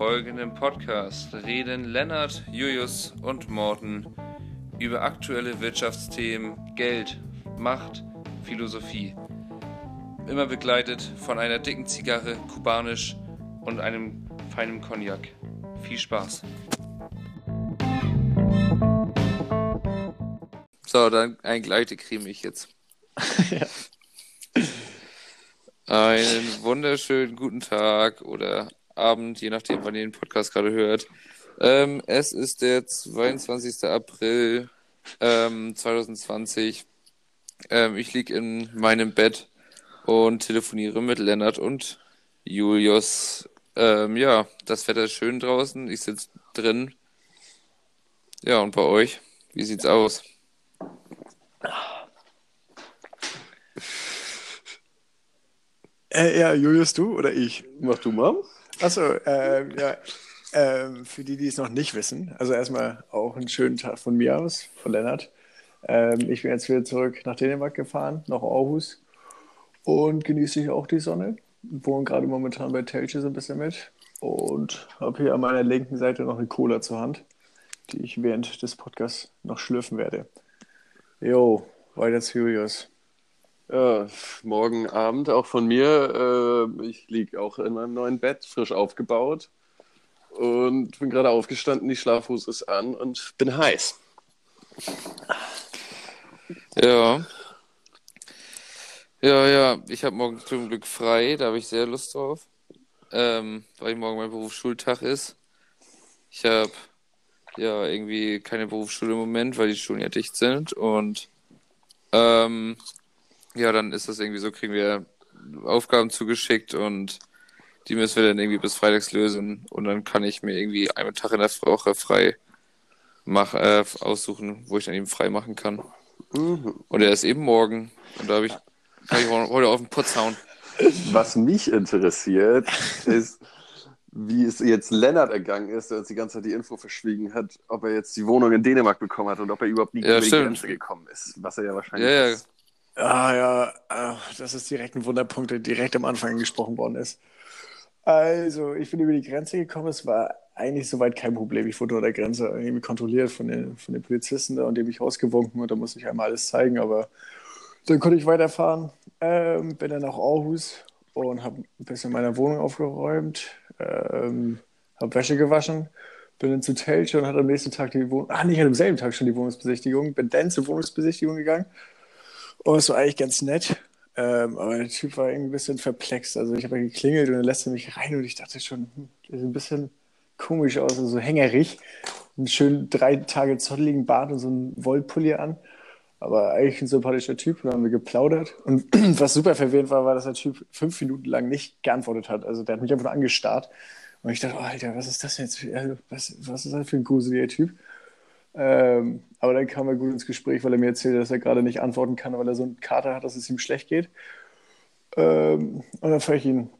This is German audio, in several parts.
folgenden Podcast reden Lennart, Julius und Morten über aktuelle Wirtschaftsthemen, Geld, Macht, Philosophie. Immer begleitet von einer dicken Zigarre, kubanisch und einem feinen Cognac. Viel Spaß. So, dann ein Gleite creme ich jetzt. ja. Einen wunderschönen guten Tag oder Abend, je nachdem, wann ihr den Podcast gerade hört. Ähm, es ist der 22. April ähm, 2020. Ähm, ich liege in meinem Bett und telefoniere mit Lennart und Julius. Ähm, ja, das Wetter ist schön draußen. Ich sitze drin. Ja, und bei euch? Wie sieht's aus? Äh, ja, Julius, du oder ich? Mach du mal. Achso, äh, ja. Ähm, für die, die es noch nicht wissen, also erstmal auch einen schönen Tag von mir aus, von Lennart. Ähm, ich bin jetzt wieder zurück nach Dänemark gefahren, nach Aarhus und genieße hier auch die Sonne. Wohne gerade momentan bei Telche so ein bisschen mit und habe hier an meiner linken Seite noch eine Cola zur Hand, die ich während des Podcasts noch schlürfen werde. Jo, weiter zu Julius. Ja, morgen Abend auch von mir. Äh, ich liege auch in meinem neuen Bett, frisch aufgebaut. Und bin gerade aufgestanden, die Schlafhose ist an und bin heiß. Ja. Ja, ja, ich habe morgen zum Glück frei, da habe ich sehr Lust drauf. Ähm, weil morgen mein Berufsschultag ist. Ich habe ja irgendwie keine Berufsschule im Moment, weil die Schulen ja dicht sind. Und ähm, ja, dann ist das irgendwie so, kriegen wir Aufgaben zugeschickt und die müssen wir dann irgendwie bis freitags lösen und dann kann ich mir irgendwie einen Tag in der Woche frei mach, äh, aussuchen, wo ich dann eben frei machen kann. Mhm. Und er ist eben morgen und da habe ich, kann ich heute auf den Putz hauen. Was mich interessiert, ist, wie es jetzt Lennart ergangen ist, der uns die ganze Zeit die Info verschwiegen hat, ob er jetzt die Wohnung in Dänemark bekommen hat und ob er überhaupt nie Ja, über die. Grenze gekommen ist. Was er ja wahrscheinlich Ja, ja. ist. Ah ja, ah, das ist direkt ein Wunderpunkt, der direkt am Anfang angesprochen worden ist. Also, ich bin über die Grenze gekommen. Es war eigentlich soweit kein Problem. Ich wurde an der Grenze irgendwie kontrolliert von den, von den Polizisten da und die haben mich rausgewunken und da musste ich einmal alles zeigen, aber dann konnte ich weiterfahren. Ähm, bin dann nach Aarhus und habe ein bisschen meine Wohnung aufgeräumt, ähm, habe Wäsche gewaschen, bin zu Telche und hatte am nächsten Tag die Wohnung, ah, nicht am selben Tag schon die Wohnungsbesichtigung, bin dann zur Wohnungsbesichtigung gegangen. Und es war eigentlich ganz nett. Ähm, aber der Typ war irgendwie ein bisschen verplext. Also ich habe ja geklingelt und dann lässt er mich rein und ich dachte schon, hm, der sieht ein bisschen komisch aus, also so hängerig. Einen schönen drei Tage zotteligen Bart und so einen Wollpulli an. Aber eigentlich ein sympathischer Typ. Dann haben wir geplaudert. Und was super verwirrend war, war, dass der Typ fünf Minuten lang nicht geantwortet hat. Also der hat mich einfach nur angestarrt. Und ich dachte, oh, Alter, was ist das jetzt? Für, also, was, was ist das für ein gruseliger Typ? Ähm, aber dann kam er gut ins Gespräch, weil er mir erzählte, dass er gerade nicht antworten kann, weil er so einen Kater hat, dass es ihm schlecht geht. Ähm, und dann fand ich ihn,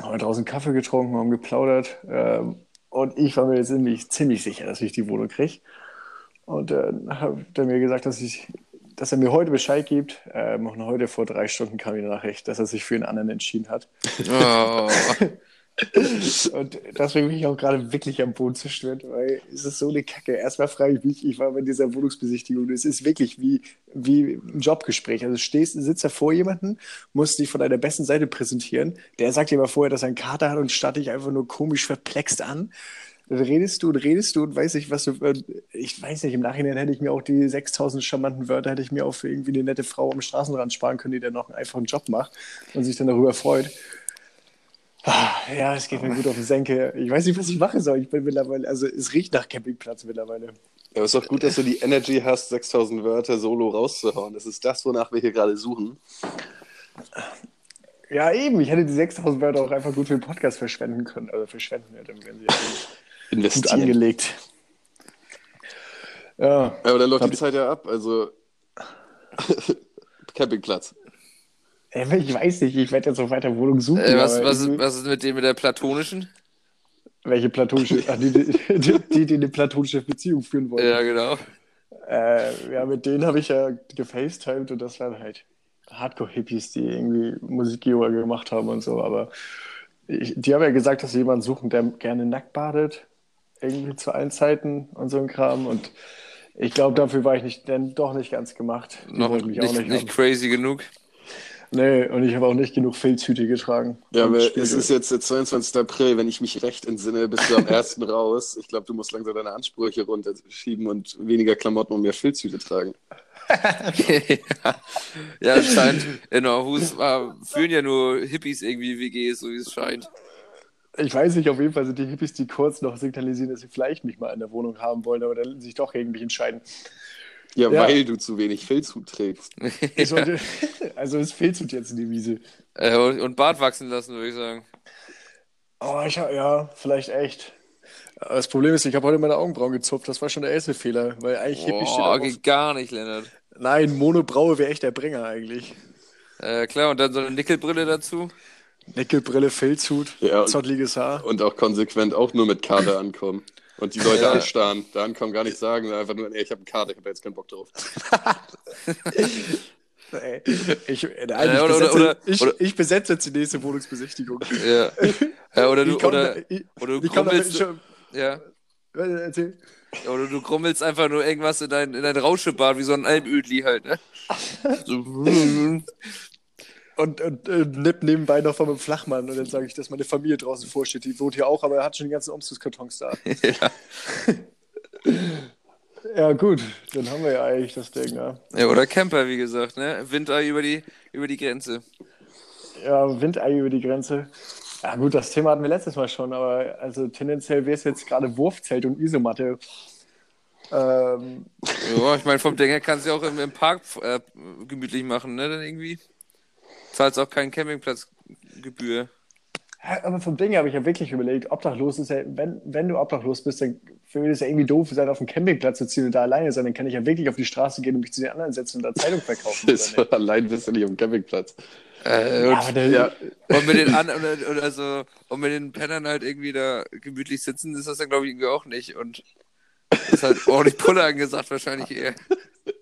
haben wir draußen Kaffee getrunken, haben geplaudert. Ähm, und ich war mir jetzt ziemlich, ziemlich sicher, dass ich die Wohnung kriege. Und dann hat er mir gesagt, dass, ich, dass er mir heute Bescheid gibt. Ähm, und heute vor drei Stunden kam die Nachricht, dass er sich für einen anderen entschieden hat. Oh. Und deswegen bin ich auch gerade wirklich am Boden zerstört, weil es ist so eine Kacke. Erstmal frage ich mich, ich war bei dieser Wohnungsbesichtigung, es ist wirklich wie, wie ein Jobgespräch. Also stehst, sitzt da vor jemanden, musst dich von deiner besten Seite präsentieren. Der sagt dir aber vorher, dass er einen Kater hat und starrt dich einfach nur komisch verplext an. Dann redest du und redest du und weiß nicht, was du. Ich weiß nicht, im Nachhinein hätte ich mir auch die 6000 charmanten Wörter, hätte ich mir auch für irgendwie eine nette Frau am Straßenrand sparen können, die dann noch einen einfachen Job macht und sich dann darüber freut. Ah, Ja, es geht mir gut auf den Senke. Ich weiß nicht, was ich machen soll. Ich bin mittlerweile, also es riecht nach Campingplatz mittlerweile. Aber es ist doch gut, dass du die Energy hast, 6000 Wörter solo rauszuhauen. Das ist das, wonach wir hier gerade suchen. Ja, eben. Ich hätte die 6000 Wörter auch einfach gut für den Podcast verschwenden können. Also verschwenden, ja, dann wären sie ja gut Investieren. angelegt. Ja, Aber dann läuft die Zeit ja ab. Also Campingplatz. Ich weiß nicht, ich werde jetzt noch weiter Wohnung suchen. Äh, was, was, was ist mit dem mit der platonischen? Welche platonische, ach, die, die, die, die eine platonische Beziehung führen wollen. Ja, genau. Äh, ja, mit denen habe ich ja gefacetimed und das waren halt Hardcore-Hippies, die irgendwie Musik-Yoga gemacht haben und so, aber ich, die haben ja gesagt, dass sie jemanden suchen, der gerne nackt badet. Irgendwie zu allen Zeiten und so ein Kram. Und ich glaube, dafür war ich nicht, denn doch nicht ganz gemacht. Die Noch nicht, nicht haben. crazy genug. Nee, und ich habe auch nicht genug Filzhüte getragen. Ja, aber es ist jetzt der 22. April, wenn ich mich recht entsinne, bist du am 1. raus. Ich glaube, du musst langsam deine Ansprüche runterschieben und weniger Klamotten und mehr Filzhüte tragen. ja. ja, es scheint, in Aarhus war, führen ja nur Hippies irgendwie WGs, so wie es scheint. Ich weiß nicht, auf jeden Fall sind die Hippies, die kurz noch signalisieren, dass sie vielleicht mich mal in der Wohnung haben wollen, aber dann sich doch gegen mich entscheiden. Ja, Ja. weil du zu wenig Filzhut trägst. Ich sollte, also es Filzhut jetzt in die Wiese. Äh, und und Bart wachsen lassen, würde ich sagen. Oh, ich hab, ja, vielleicht echt. Das Problem ist, ich habe heute meine Augenbrauen gezupft. Das war schon der erste Fehler, weil eigentlich steht Boah, auch auf, geht gar nicht, Lennart. Nein, Monobraue wäre echt der Bringer eigentlich. Äh, klar, und dann so eine Nickelbrille dazu. Nickelbrille, Filzhut, Ja. zottliges Haar. Und auch konsequent auch nur mit Kater ankommen. Und die Leute Ja. anstarren. Da ankommen, gar nicht sagen, einfach nur, ey, ich habe einen Kater, ich habe jetzt keinen Bock drauf. Ey, Ich, nein, Äh, ich, oder- besetze, oder- ich, oder- ich besetze jetzt die nächste Wohnungsbesichtigung. Ja. ja oder du, komm oder, ich, oder du krummelst, schon. ja. Äh, Erzähl. Oder du krummelst einfach nur irgendwas in dein, in dein Rauschebad, wie so ein Almödli halt, ne? So, Und, und äh, nipp nebenbei noch meinem Flachmann. Und dann sage ich, dass meine Familie draußen vorsteht. Die wohnt hier auch, aber er hat schon die ganzen Umzugskartons da. ja. Ja, gut. Dann haben wir ja eigentlich das Ding, ja. ja, oder Camper, wie gesagt, ne? Winter über die, über die Grenze. Ja, Windei über die Grenze. Ja, gut, das Thema hatten wir letztes Mal schon, aber also tendenziell wäre es jetzt gerade Wurfzelt und Isomatte. Ähm, Ja, ich meine, vom Ding her kannst du ja auch im, im Park äh, gemütlich machen, ne? Dann irgendwie. Zahlst auch keinen Campingplatzgebühr. Ja, Aber vom Ding habe ich ja wirklich überlegt, obdachlos ist ja, wenn, wenn du obdachlos bist, dann würde es ja irgendwie doof sein, auf dem Campingplatz zu ziehen und da alleine sein. Dann kann ich ja wirklich auf die Straße gehen und mich zu den anderen setzen und da Zeitung verkaufen. Allein bist du nicht am Campingplatz. Äh, Ja, und, aber der, Ja, und mit den an oder, oder so, und mit den Pennern halt irgendwie da gemütlich sitzen, ist das dann glaube ich irgendwie auch nicht. Und ist halt ordentlich Pulle angesagt, wahrscheinlich eher.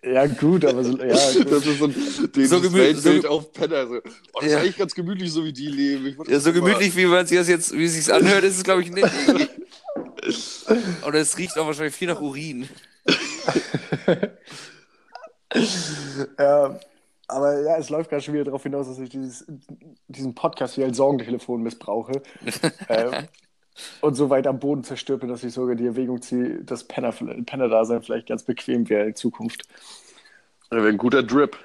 Ja, gut, aber so, ja, gut. das ist so ein dieses So gemü- Weltbild so- auf Penner. So. Oh, das Ja. ist eigentlich ganz gemütlich, so wie die leben. Ja, so auch mal- gemütlich, wie man sich das jetzt, wie es sich anhört, ist es glaube ich nicht. Oder es riecht auch wahrscheinlich viel nach Urin. Ja, aber ja, es läuft gerade schon wieder darauf hinaus, dass ich dieses, diesen Podcast wie als Sorgentelefon missbrauche. ähm, und so weit am Boden zerstörpe, dass ich sogar die Erwägung ziehe, dass Penner, Penner-Dasein vielleicht ganz bequem wäre in Zukunft. Ja, wäre ein guter Drip.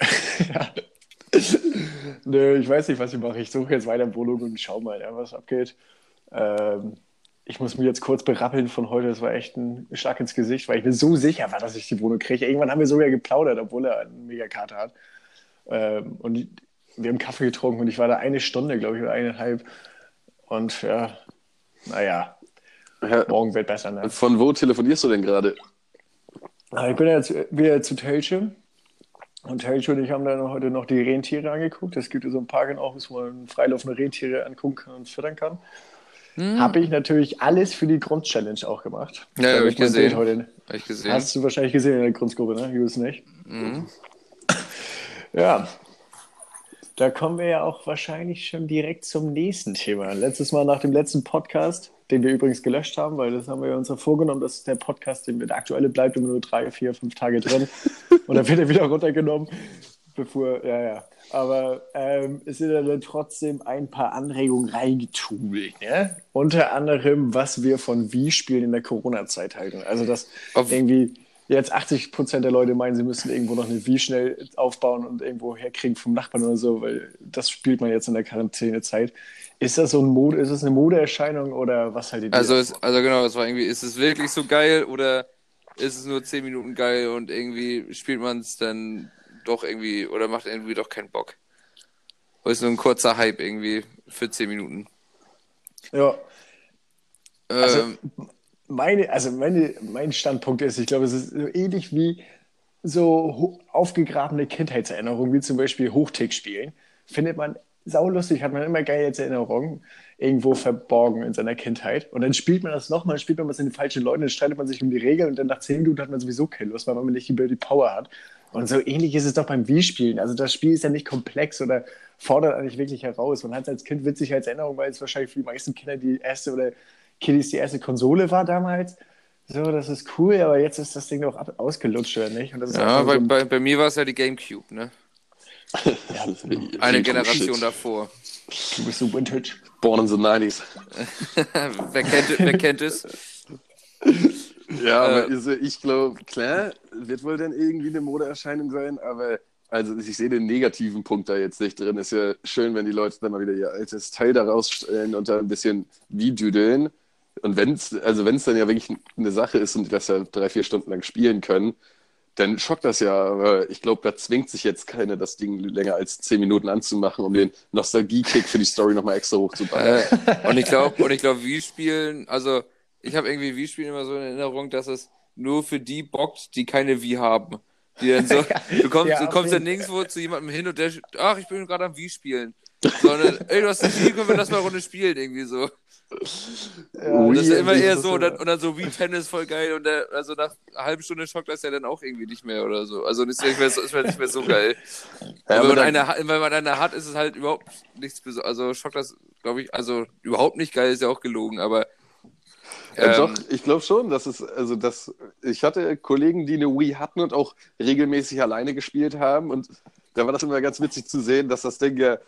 Nö, ich weiß nicht, was ich mache. Ich suche jetzt weiter in Wohnung und schau mal, ja, was abgeht. Ähm, ich muss mich jetzt kurz berappeln von heute. Das war echt ein Schlag ins Gesicht, weil ich mir so sicher war, dass ich die Wohnung kriege. Irgendwann haben wir sogar geplaudert, obwohl er einen Megakater hat. Ähm, und wir haben Kaffee getrunken und ich war da eine Stunde, glaube ich, oder eineinhalb. Und ja, naja, Ja, morgen wird besser, ne? von wo telefonierst du denn gerade? Aber Ich bin jetzt wieder zu Telche. Und Telche und ich haben dann heute noch die Rentiere angeguckt. Es gibt ja so ein Park in Aarhus, wo man freilaufende Rentiere angucken kann und füttern kann. Habe ich natürlich alles für die Grundchallenge auch gemacht. Hm. Ja, ja, Da hab wird ich gesehen. Heute, Hab ich gesehen. hast du wahrscheinlich gesehen in der Grundgruppe, ne? Jules nicht. Mhm. Ja. Da kommen wir ja auch wahrscheinlich schon direkt zum nächsten Thema. Letztes Mal nach dem letzten Podcast, den wir übrigens gelöscht haben, weil das haben wir uns ja vorgenommen, dass der Podcast, den wir der aktuelle bleibt, immer nur drei, vier, fünf Tage drin. Und dann wird er wieder runtergenommen, bevor, ja, ja. Aber ähm, es sind ja dann trotzdem ein paar Anregungen reingetubelt. Ne? Unter anderem, was wir von Wii-Spielen in der Corona-Zeit halten. Also, dass Auf- irgendwie jetzt 80 Prozent der Leute meinen, sie müssen irgendwo noch eine Wii schnell aufbauen und irgendwo herkriegen vom Nachbarn oder so, weil das spielt man jetzt in der Quarantänezeit. Ist das so ein Mode, ist das eine Modeerscheinung oder was haltet ihr Also, es, also genau, es war irgendwie, ist es wirklich so geil oder ist es nur 10 Minuten geil und irgendwie spielt man es dann doch irgendwie oder macht irgendwie doch keinen Bock? Oder ist nur ein kurzer Hype irgendwie für 10 Minuten? Ja, Also- Ähm, meine, also meine, mein Standpunkt ist, ich glaube, es ist so ähnlich wie so aufgegrabene Kindheitserinnerungen, wie zum Beispiel Hochtick spielen. Findet man saulustig, hat man immer geile Erinnerungen irgendwo verborgen in seiner Kindheit. Und dann spielt man das nochmal, spielt man was in den falschen Leuten, dann streitet man sich um die Regeln und dann nach zehn Minuten hat man sowieso keine Lust, weil man nicht die die Power hat. Und so ähnlich ist es doch beim Wii-Spielen. Also das Spiel ist ja nicht komplex oder fordert eigentlich wirklich heraus. Man hat es als Kind witzig als Erinnerung, weil es wahrscheinlich für die meisten Kinder die erste oder Kiddies die erste Konsole war damals. So, das ist cool, aber jetzt ist das Ding doch ausgelutscht, oder nicht? Und das ist Ja, bei, so ein- bei, bei mir war es ja die Gamecube, ne? Eine Generation davor. du bist so Vintage. Born in the 90s. wer, kennt, wer kennt es? Ja, Äh, aber also ich glaube, klar, wird wohl dann irgendwie eine Modeerscheinung sein, aber also ich sehe den negativen Punkt da jetzt nicht drin. Ist ja schön, wenn die Leute dann mal wieder ihr altes Teil da rausstellen und da ein bisschen wie düdeln. Und wenn es, also wenn es dann ja wirklich eine Sache ist und die das ja drei, vier Stunden lang spielen können, dann schockt das ja. Aber ich glaube, da zwingt sich jetzt keiner, das Ding länger als zehn Minuten anzumachen, um den Nostalgie-Kick für die Story nochmal extra hochzuballern. Äh, und ich glaube, und ich glaube, Wii-Spielen, also ich habe irgendwie Wii-Spielen immer so in Erinnerung, dass es nur für die bockt, die keine Wii haben. Die dann so, du kommst, Ja, du kommst dann nirgendwo zu jemandem hin und der, ach, ich bin gerade am Wii-Spielen. Sondern, ey, du hast ein Wii, können wir das mal eine Runde spielen, irgendwie so. Ja, das ist ja immer eher so, und dann, und dann so Wii-Tennis voll geil und der, also nach einer halben Stunde schockt das ja dann auch irgendwie nicht mehr oder so. Also ist ja nicht mehr so, ist ja nicht mehr so geil. Ja, wenn, man dann- eine, wenn man eine hat, ist es halt überhaupt nichts Besonderes. Also schockt das, glaube ich, also überhaupt nicht geil, ist ja auch gelogen, aber Ja, ähm, doch, ich glaube schon, dass es, also das, ich hatte Kollegen, die eine Wii hatten und auch regelmäßig alleine gespielt haben und da war das immer ganz witzig zu sehen, dass das Ding ja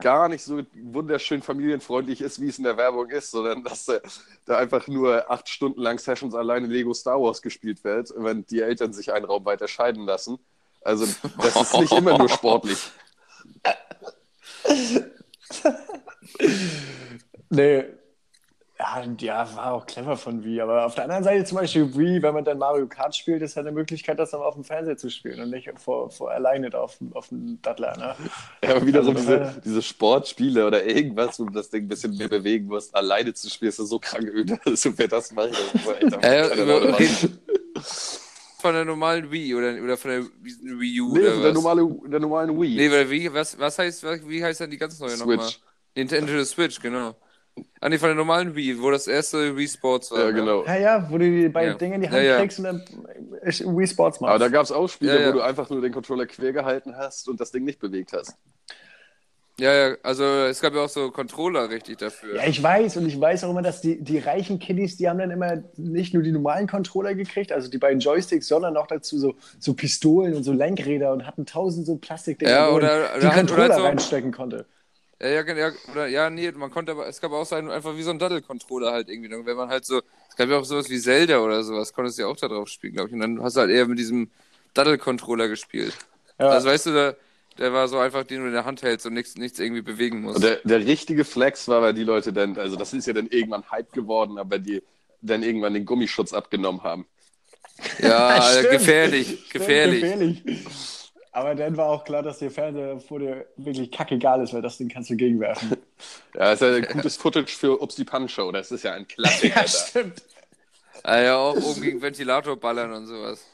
gar nicht so wunderschön familienfreundlich ist, wie es in der Werbung ist, sondern dass äh, da einfach nur acht Stunden lang Sessions alleine Lego Star Wars gespielt wird, wenn die Eltern sich einen Raum weiter scheiden lassen. Also das ist nicht immer nur sportlich. Nee. Ja, ja, war auch clever von Wii. Aber auf der anderen Seite zum Beispiel Wii, wenn man dann Mario Kart spielt, ist halt eine Möglichkeit, das dann auf dem Fernseher zu spielen und nicht vor, vor alleine da auf, dem- auf dem Dattler. Ne? Ja, aber wiederum Also, diese, äh, diese Sportspiele oder irgendwas, wo du das Ding ein bisschen mehr bewegen musst, alleine zu spielen, ist das so krank öde. Also wer das macht, das ist echt am- Äh, von der normalen Wii oder, oder von der Wii U Nee, oder von der, was? normale, der normalen Wii. Nee, weil Wii, was, was heißt, was, wie heißt dann die ganz neue nochmal? Switch. Nintendo Switch, genau. Ah, nee, von der normalen Wii, wo das erste Wii Sports war. Ja, ne? genau. Ja, ja, wo du die beiden Ja. Dinge in die Hand Ja, ja. kriegst und dann äh, Wii Sports machst. Aber da gab es auch Spiele, Ja, ja. wo du einfach nur den Controller quer gehalten hast und das Ding nicht bewegt hast. Ja, ja, also es gab ja auch so Controller richtig dafür. Ja, ich weiß und ich weiß auch immer, dass die, die reichen Kiddies, die haben dann immer nicht nur die normalen Controller gekriegt, also die beiden Joysticks, sondern auch dazu so, so Pistolen und so Lenkräder und hatten tausend so Plastikdinger, Ja, wo man oder- die oder halt- oder Controller halt so- reinstecken konnte. Ja, ja, ja, oder, ja, nee, man konnte aber, es gab auch so einen, einfach wie so ein Dattel-Controller halt irgendwie. Und Wenn man halt so, es gab ja auch sowas wie Zelda oder sowas, konntest du ja auch da drauf spielen, glaube ich. Und dann hast du halt eher mit diesem Dattel-Controller gespielt. Ja. Also weißt du, der, der war so einfach, den du in der Hand hältst und nichts, nichts irgendwie bewegen musst. Und der, der richtige Flex war, weil die Leute dann, also das ist ja dann irgendwann Hype geworden, aber die dann irgendwann den Gummischutz abgenommen haben. ja, Stimmt. gefährlich, Stimmt, gefährlich. Aber dann war auch klar, dass der Fernseher vor dir wirklich kackegal ist, weil das Ding kannst du gegenwerfen. Ja, ist ja ein gutes Footage für Ups die Punch-Show. Das ist ja ein Klassiker. da. stimmt. Ah, ja, auch oben gegen Ventilator ballern und sowas.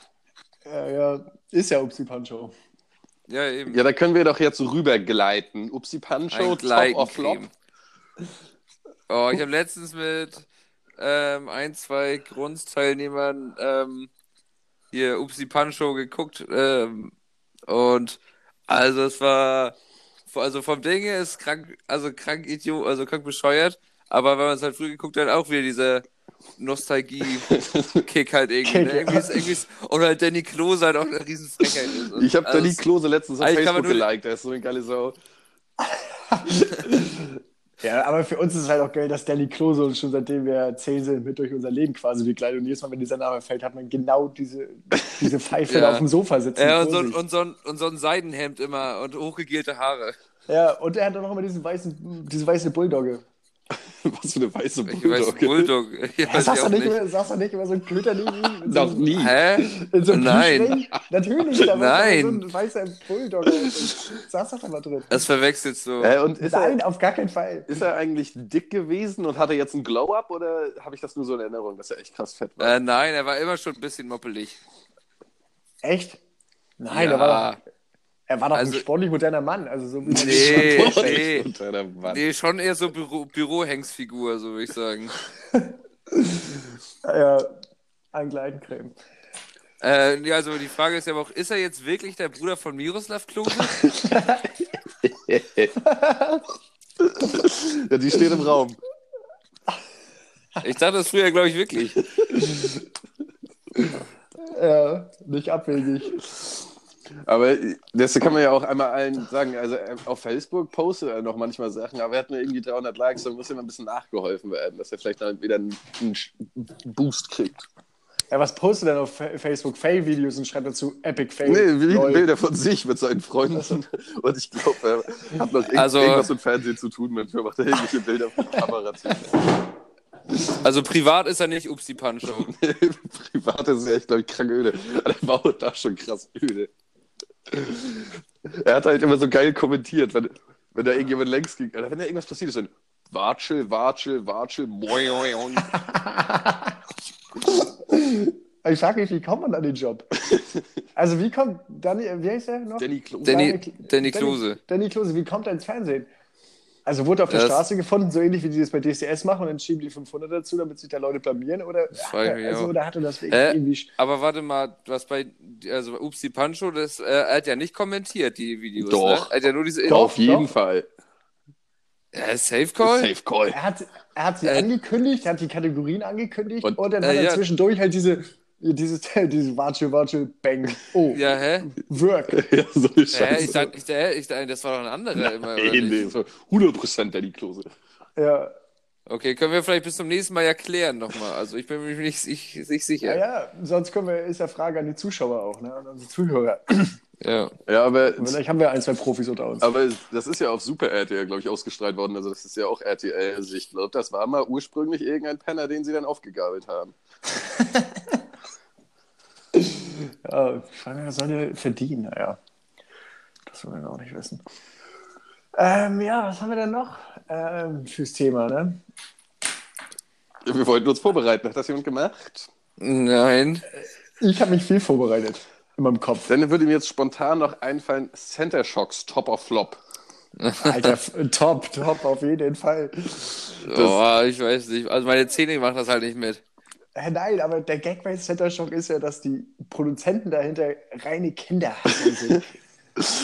Ja, ja, ist ja Upsi Pancho. Ja, eben. Ja, da können wir doch jetzt rübergleiten. Upsi Punch-Show, Ein Top of Flop. Oh, ich habe letztens mit ähm, ein, zwei Grundsteilnehmern ähm, hier Upsi Pancho geguckt ähm, und also es war also vom Ding her ist krank, also krank idiot, also krank bescheuert, aber wenn man es halt früh geguckt hat, auch wieder dieser Nostalgie-Kick halt irgendwie. Kick, ne? irgendwie, ist, irgendwie ist, und halt Danny Klose halt auch eine riesen Frechheit ist. Und Ich habe also Danny Klose letztens auf man Facebook geliked. Der ist so eine geile Sau. Ja, aber für uns ist es halt auch geil, dass Danny Klose uns schon seitdem wir zehn sind, mit durch unser Leben quasi begleitet. Und jedes Mal, wenn dieser Name fällt, hat man genau diese, diese Pfeife Ja. da auf dem Sofa sitzen. Ja, und so, und, so ein, und so ein Seidenhemd immer und hochgegelte Haare. ja, und er hat dann noch immer diesen weißen, diese weiße Bulldogge. Was für eine weiße Ich weiß, Bulldog. Ja, du auch nicht, nicht. Immer, sagst du nicht immer so ein mit so Noch einem- nie. Hä? In so einem Nein. Natürlich, da war Nein. so ein weißer Bulldog. Saß doch immer drin. Das verwechselst du. Äh, und ist Nein, er, auf gar keinen Fall. ist er eigentlich dick gewesen und hat er jetzt einen Glow-Up oder habe ich das nur so in Erinnerung, dass er echt krass fett war? Äh, nein, er war immer schon ein bisschen moppelig. Echt? Nein, ja. er war doch, er war doch Also- ein sportlich moderner Mann. Also so Nee, nee. Nee, schon eher so Büro Bürohengsfigur, so würde ich sagen. Ja, ein Gleitencreme. Äh, ja, also die Frage ist ja auch, ist er jetzt wirklich der Bruder von Miroslav Klose? ja, die steht im Raum. Ich dachte das früher, glaube ich, wirklich. Ja, nicht abwegig. Aber das kann man ja auch einmal allen sagen. Also äh, auf Facebook postet er noch manchmal Sachen, aber er hat nur irgendwie 300 Likes, dann muss ihm ein bisschen nachgeholfen werden, dass er vielleicht dann wieder einen, einen Boost kriegt. Ja, was postet er denn auf Fa- Facebook? Fail-Videos und schreibt dazu Epic Fail. Nee, Lol. Bilder von sich mit seinen Freunden. Und ich glaube, er hat noch irgend- Also- irgendwas mit Fernsehen zu tun. Manchmal macht er irgendwelche Bilder von der Kamera. zu. Also privat ist er nicht Upsi Pancho. Privat ist er echt, glaube ich, krank öde. Aber der war auch da schon krass öde. Er hat halt immer so geil kommentiert, wenn, wenn da irgendjemand längs ging. Oder wenn da irgendwas passiert ist, dann Watschel, Watschel, Watschel, moin. Ich frage mich, wie kommt man an den Job? Also wie kommt Danny, wie heißt er noch? Danny Klose. Danny, Danny- Danny Klose. Danny Klose, wie kommt er ins Fernsehen? Also wurde auf der Das- Straße gefunden, so ähnlich wie die das bei DCS machen und dann schieben die 500 dazu, damit sich da Leute blamieren? Oder, also, oder hatte das wirklich Hä? irgendwie... Aber warte mal, was bei, also bei Upsi Pancho, das, äh, er hat ja nicht kommentiert, die Videos. Doch. Ne? Er hat ja nur diese. Doch. Auf jeden Fall. Ja, Safe Call? Safe Call. Er hat, er hat sie Äh, angekündigt, er hat die Kategorien angekündigt und, Und- dann äh, hat er ja. zwischendurch halt diese, dieses, dieses Watschel, Watschel, Bang, oh, Ja, hä? Work. Ja, so eine Hä? Scheiße. Ich dachte, ich, dachte- ich dachte, das war doch ein anderer immer. Oder Nee, nicht? nee, so 100% Danny Klose. Ja, Okay, können wir vielleicht bis zum nächsten Mal erklären nochmal. Also ich bin mir nicht, nicht, nicht ja, sicher. ja, sonst können wir, ist ja Frage an die Zuschauer auch, ne, an unsere Zuhörer. Ja. Ja, aber, Vielleicht haben wir ein, zwei Profis unter uns. aber das ist ja auf Super RTL, glaube ich, ausgestrahlt worden. Also das ist ja auch RTL. Also ich glaube, das war mal ursprünglich irgendein Penner, den sie dann aufgegabelt haben. Ja, Schwanger soll verdienen, naja. Das wollen wir auch nicht wissen. Ähm, ja, was haben wir denn noch ähm, fürs Thema, ne? Wir wollten uns vorbereiten. Hat das jemand gemacht? Nein. Ich habe mich viel vorbereitet in meinem Kopf. Dann würde mir jetzt spontan noch einfallen, Center Shocks, Top of Flop. Alter, top, top, auf jeden Fall. Oh, ich weiß nicht. Also meine Zähne machen das halt nicht mit. Nein, aber der Gag bei Center Shock ist ja, dass die Produzenten dahinter reine Kinderhasser sind.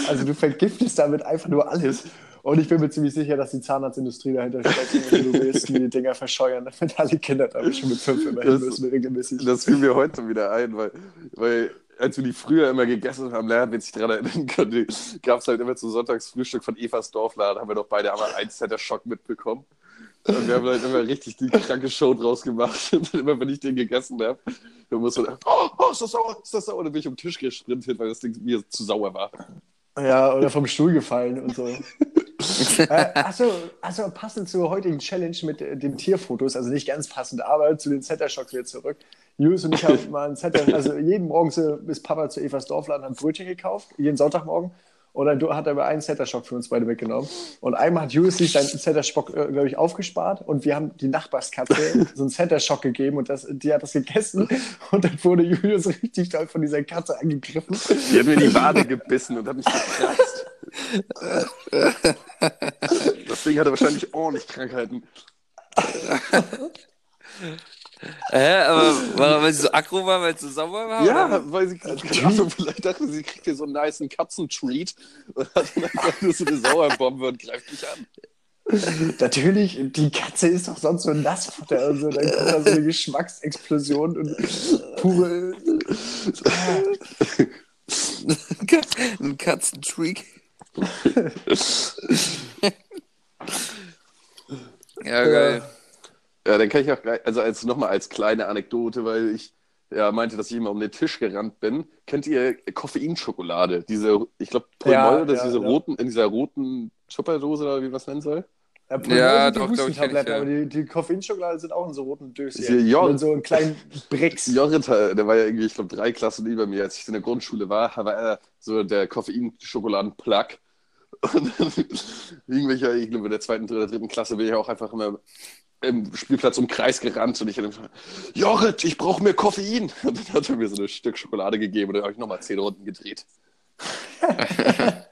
Also du vergiftest damit einfach nur alles. Und ich bin mir ziemlich sicher, dass die Zahnarztindustrie dahinter steckt und du willst die Dinger verscheuern, damit alle Kinder da schon mit fünf immer hin Das- müssen, regelmäßig. Das fiel mir heute wieder ein, weil, weil als wir die früher immer gegessen haben, Lerner wird sich daran erinnern können, gab es halt immer zum Sonntagsfrühstück von Evas Dorfladen, haben wir doch beide einmal einen Center Shock mitbekommen. Und wir haben halt immer richtig die kranke Show draus gemacht. Und immer, wenn ich den gegessen habe, dann muss man, oh, oh, ist das sauer, ist das sauer? Dann bin ich um den Tisch gesprintet, weil das Ding mir zu sauer war. Ja, oder vom Stuhl gefallen und so. äh, achso, achso, passend zur heutigen Challenge mit äh, den Tierfotos, also nicht ganz passend, aber zu den Center Shocks wieder zurück. Julius und ich haben mal ein Center, also jeden Morgen so, ist Papa zu Evas Dorfladen, hat Brötchen gekauft, jeden Sonntagmorgen. Und dann hat er aber einen Center Shock für uns beide weggenommen. Und einmal hat Julius sich seinen Center Shock, äh, glaube ich, aufgespart und wir haben die Nachbarskatze so einen Center Shock gegeben und das, die hat das gegessen. Und dann wurde Julius richtig doll von dieser Katze angegriffen. Die hat mir die Wade gebissen und hat mich gekratzt. Das Ding hatte wahrscheinlich ordentlich Krankheiten. Hä? Aber war, weil sie so aggro war, weil es so sauer war? Ja, oder? weil sie also vielleicht dachte, sie kriegt hier so einen niceen Katzentreat und hat dann einfach nur so eine Sauerbombe und greift mich an. Natürlich, die Katze ist doch sonst so ein Nassfutter und so. Dann kommt da so eine Geschmacksexplosion und pure. Ein Katzentreak. ja, geil. Ja, dann kann ich auch gleich, also als nochmal als kleine Anekdote, weil ich ja meinte, dass ich immer um den Tisch gerannt bin. Kennt ihr Koffeinschokolade? Diese, ich glaube, Paul Ja, das ja, ist diese ja. roten, in dieser roten Tupperdose oder wie man es nennen soll? Ja, Ja, die doch, glaub ich, kenn ich, ja. aber die, die Koffeinschokolade sind auch in so roten Döschen. J- Mit so einen kleinen Bricks. Jorita, der war ja irgendwie, ich glaube, drei Klassen über mir, als ich in der Grundschule war, war er so der Koffeinschokoladen-Plug. Und dann irgendwelcher, ich glaube, in der zweiten oder dritten Klasse bin ich auch einfach immer im Spielplatz um Kreis gerannt und ich habe gesagt, Jorrit, ich brauche mehr Koffein. Und dann hat er mir so ein Stück Schokolade gegeben und dann habe ich nochmal zehn Runden gedreht.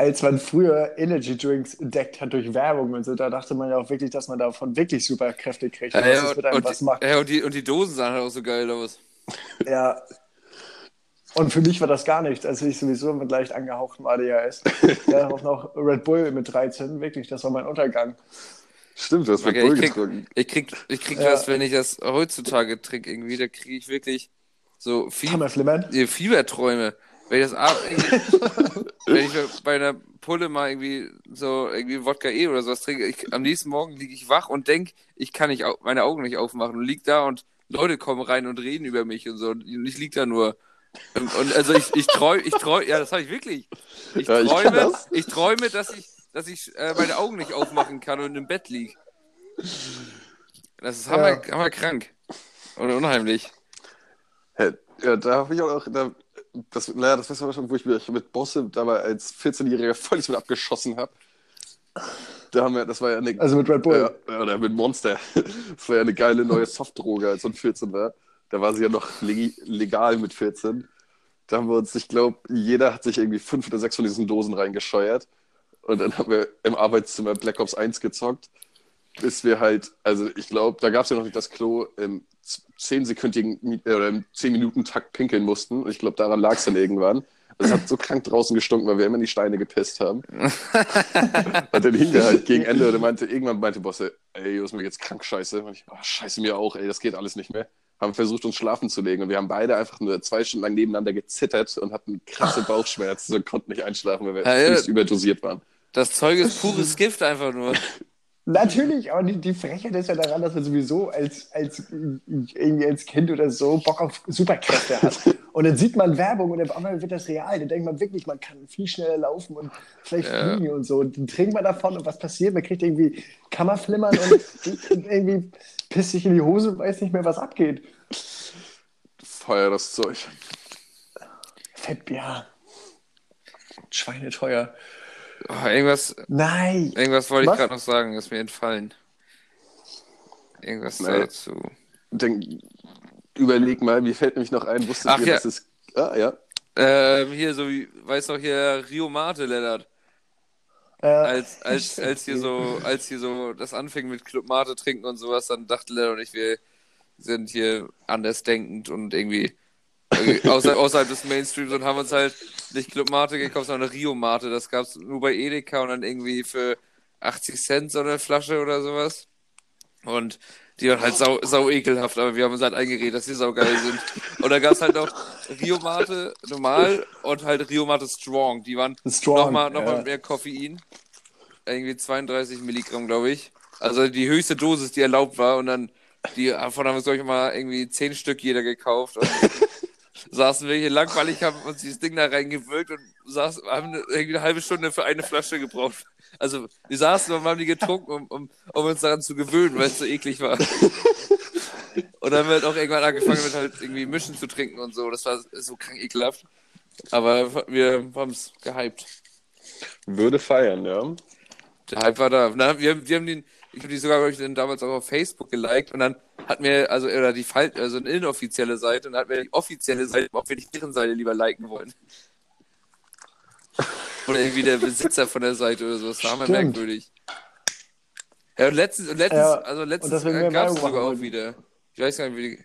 als man früher Energy Drinks entdeckt hat durch Werbung und so, da dachte man ja auch wirklich, dass man davon wirklich super Kräfte kriegt. Ja, und dass ja, es und, mit einem und, was die, macht. ja, und, die, und die Dosen sahen halt auch so geil aus. Ja. Und für mich war das gar nichts, als ich sowieso mit leicht angehauchtem ADHS. Darauf noch Red Bull mit 13, wirklich, das war mein Untergang. Stimmt, du hast Okay, Bull ich krieg- getrunken. Ich krieg, ich krieg Ja. das, wenn ich das heutzutage trinke, irgendwie, da kriege ich wirklich so. Nee, Fieberträume. Wenn ich das wenn ich bei einer Pulle mal irgendwie so irgendwie Wodka E oder sowas trinke, ich, am nächsten Morgen liege ich wach und denke, ich kann nicht meine Augen nicht aufmachen und lieg da und Leute kommen rein und reden über mich und so und ich lieg da nur. Und, und also ich, ich träume, ich träume, ja, das habe ich wirklich. Ich Ja, ich träume, das. ich träume, dass ich, dass ich äh, meine Augen nicht aufmachen kann und im Bett lieg. Das ist hammer, Ja. hammerkrank. Und unheimlich. Hä, Ja, da habe ich auch noch, da, das, naja, das weißt du schon, wo ich mich mit Bosse dabei als 14-Jähriger völlig mit abgeschossen habe. Da haben wir, das war ja eine, Also mit Red Bull. ja, oder mit Monster. Das war ja eine geile neue Softdroge, als man 14 war. Da war sie ja noch leg- legal mit 14. Da haben wir uns, ich glaube, jeder hat sich irgendwie fünf oder sechs von diesen Dosen reingescheuert. Und dann haben wir im Arbeitszimmer Black Ops 1 gezockt, bis wir halt, also ich glaube, da gab es ja noch nicht das Klo, im z- zehnsekündigen Mi- äh, oder im 10-Minuten-Takt pinkeln mussten. Und ich glaube, daran lag es dann irgendwann. Es hat so krank draußen gestunken, weil wir immer in die Steine gepisst haben. und dann hing der halt gegen Ende und er meinte, irgendwann meinte Bosse, ey, du ist mir jetzt krank scheiße. Und ich, oh, scheiße mir auch, ey, das geht alles nicht mehr. Haben versucht, uns schlafen zu legen und wir haben beide einfach nur zwei Stunden lang nebeneinander gezittert und hatten krasse Bauchschmerzen und konnten nicht einschlafen, weil wir Ja, ja. überdosiert waren. Das Zeug ist pures Gift einfach nur. Natürlich, aber die, die Frechheit ist ja daran, dass man sowieso als, als, irgendwie als Kind oder so Bock auf Superkräfte hat. Und dann sieht man Werbung und auf einmal wird das real. Dann denkt man wirklich, man kann viel schneller laufen und vielleicht Ja. fliegen und so. Und dann trinkt man davon und was passiert? Man kriegt irgendwie Kammerflimmern und, und irgendwie pisst sich in die Hose und weiß nicht mehr, was abgeht. Feuer das Zeug. Fettbier. Schweineteuer. Oh, irgendwas, Nein. irgendwas wollte ich gerade noch sagen, ist mir entfallen. Irgendwas Nee. dazu. Denk, überleg mal, mir fällt nämlich noch ein, wusstet Ach ihr, ja. dass es. Ah, ja. Ähm, hier, so wie, weißt du noch, hier Rio Mate, Lennart. Äh, Als, als, als hier so, als hier so das anfing mit Club Mate trinken und sowas, dann dachten Lennart und ich, wir sind hier andersdenkend und irgendwie irgendwie außer, außerhalb des Mainstreams und haben uns halt nicht Club Mate gekauft, sondern Rio Mate. Das gab's nur bei Edeka und dann irgendwie für 80 Cent so eine Flasche oder sowas. Und die waren halt sau, sau ekelhaft, aber wir haben uns halt eingeredet, dass die sau geil sind. Und da gab's halt noch Rio Mate normal und halt Rio Mate Strong. Die waren nochmal noch mal ja. mehr Koffein. Irgendwie 32 Milligramm, glaube ich. Also die höchste Dosis, die erlaubt war. Und dann, die, davon haben wir, glaube ich, mal irgendwie 10 Stück jeder gekauft. Und saßen wir hier langweilig, haben uns dieses Ding da reingewirkt und saßen, haben irgendwie eine halbe Stunde für eine Flasche gebraucht. Also wir saßen und haben die getrunken, um, um, um uns daran zu gewöhnen, weil es so eklig war. Und dann haben wir halt auch irgendwann angefangen mit halt irgendwie Mischen zu trinken und so. Das war so krank ekelhaft. Aber wir haben es gehypt. Würde feiern, ja. Der Hype war da. Wir, haben- wir haben den, ich habe die sogar, glaube ich, damals auch auf Facebook geliked und dann hat mir, also, oder die Fall, also eine inoffizielle Seite und hat mir die offizielle Seite, ob wir nicht deren Seite lieber liken wollen. Oder irgendwie der Besitzer von der Seite oder so. Das war mal merkwürdig. Ja, und letztens, und letztens, Ja, also letztens mehr gab es sogar auch wieder. Ich weiß gar nicht, wie die,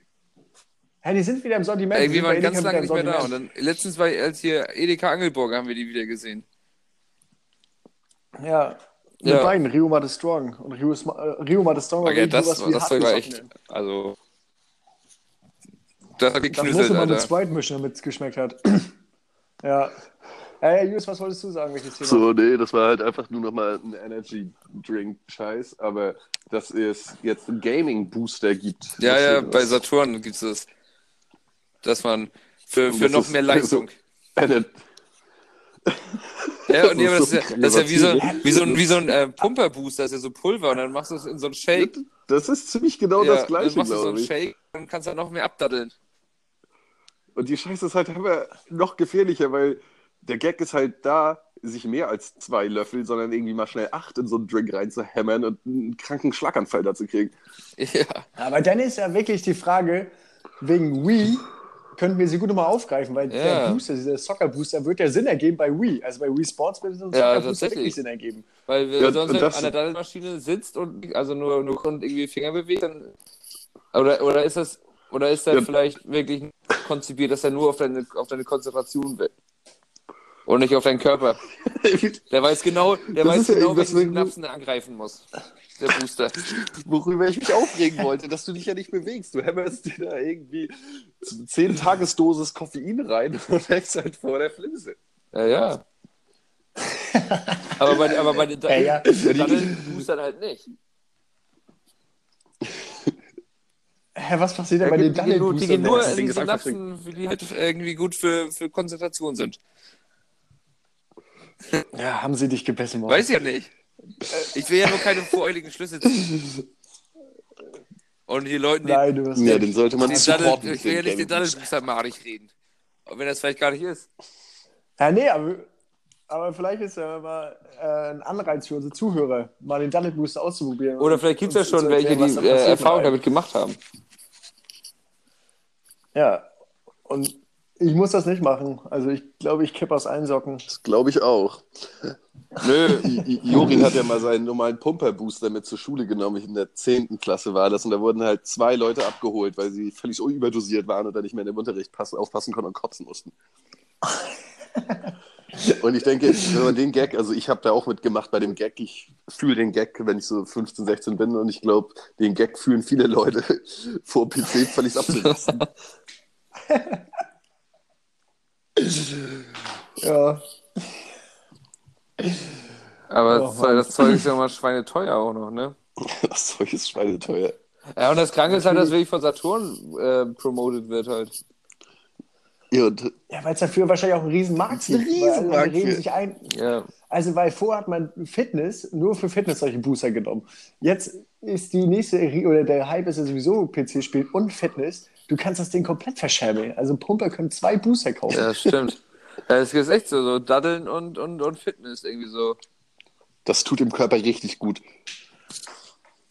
Ja, die sind wieder im Sortiment. irgendwie Die sind waren ganz lange nicht mehr da. Und dann letztens war als hier Edeka Angelburger haben wir die wieder gesehen. Ja, mit Ja. beiden, Rio Mate Strong. Und Rio, äh, Rio Mate Strong wirklich das, das Zeug war echt, also, das hat Das geknüsselt, musste man mit Alter. Sprite mischen, damit es geschmeckt hat. ja. Hey, Jus, was wolltest du sagen, welches Thema? So, nee, das war halt einfach nur nochmal ein Energy-Drink-Scheiß, aber dass es jetzt einen Gaming-Booster gibt. Ja, das ja, bei Saturn gibt es das. Dass man für, für Das noch mehr Leistung. Ener- Ja, und das ist das, so ist ja, das ist ja wie so ein, wie so ein, wie so ein äh, Pumperbooster, das ist ja so Pulver und dann machst du es in so einen Shake. Das ist ziemlich genau ja, das Gleiche, dann machst du so einen ich. Shake und kannst dann noch mehr abdaddeln. Und die Scheiße ist halt aber noch gefährlicher, weil der Gag ist halt da, sich mehr als zwei Löffel, sondern irgendwie mal schnell acht in so einen Drink reinzuhämmern und einen kranken Schlaganfall dazu kriegen. Ja. Aber dann ist ja wirklich die Frage, wegen Wii könnten wir sie gut nochmal aufgreifen, weil Ja. der Booster, dieser Soccer-Booster, wird ja Sinn ergeben bei Wii. Also bei Wii Sports wird so ein Ja, Soccer-Booster tatsächlich. wirklich Sinn ergeben. Weil wir Ja, sonst halt an der Daddelmaschine sitzt und also nur, nur und irgendwie Finger bewegt, dann. Oder, oder ist das. Oder ist der Ja. vielleicht wirklich konzipiert, dass er nur auf deine, auf deine Konzentration? Und nicht auf deinen Körper. Der weiß genau, der Das weiß ja genau, irgendwas welche mit- Synapsen er angreifen muss. Der Booster. Worüber ich mich aufregen wollte, dass du dich ja nicht bewegst. Du hämmerst dir da irgendwie 10 Tagesdosis Koffein rein und hängst halt vor der Flimse. Ja, ja. aber bei, aber bei den Ja, ja. Boostern halt nicht. Hä, was passiert denn bei die, den nur, die gehen nur in Synapsen, die halt irgendwie gut für, für Konzentration sind. Ja, haben sie dich gebissen, Mann. Weiß ich ja nicht. Ich will ja nur keine voreiligen Schlüsse ziehen. Und die Leuten, die, Nein, du hast Ja, den sollte man Daddel, supporten. ich will ja nicht den Daddelbooster madig reden. Auch wenn das vielleicht gar nicht ist. Ja, nee, aber, aber vielleicht ist ja mal äh, ein Anreiz für unsere Zuhörer, mal den Daddelbooster auszuprobieren. Oder vielleicht gibt es ja Und schon welche, die äh, Erfahrung damit gemacht haben. Ja, und ich muss das nicht machen. Also ich glaube, ich kippe aus allen Socken. Das glaube ich auch. Nö, Jorin hat ja mal seinen normalen Pumperbooster mit zur Schule genommen. Ich in der 10. Klasse war das. Und da wurden halt zwei Leute abgeholt, weil sie völlig überdosiert waren und dann nicht mehr in dem Unterricht pass aufpassen konnten und kotzen mussten. Und ich denke, wenn man den Gag, also ich habe da auch mitgemacht bei dem Gag, ich fühle den Gag, wenn ich so 15, 16 bin und ich glaube, den Gag fühlen viele Leute vor PC völlig abzusetzen. Ja, aber Oh, das, Zeug ist ja immer schweineteuer auch noch, ne? Das Zeug ist schweineteuer. Ja, und das Kranke ist halt, dass wirklich von Saturn äh, promoted wird halt. Ja, und ja weil es dafür wahrscheinlich auch ein Riesenmarkt Ein gibt. Reden für- sich ein. Ja. Also, weil vorher hat man Fitness nur für Fitness solche Booster genommen. Jetzt ist die nächste, oder der Hype ist ja sowieso PC-Spiel und Fitness. Du kannst das Ding komplett verschärmeln. Also, Pumper können zwei Booster kaufen. Ja, das stimmt. Es ist echt so, so Daddeln und, und, und Fitness irgendwie so. das tut dem Körper richtig gut.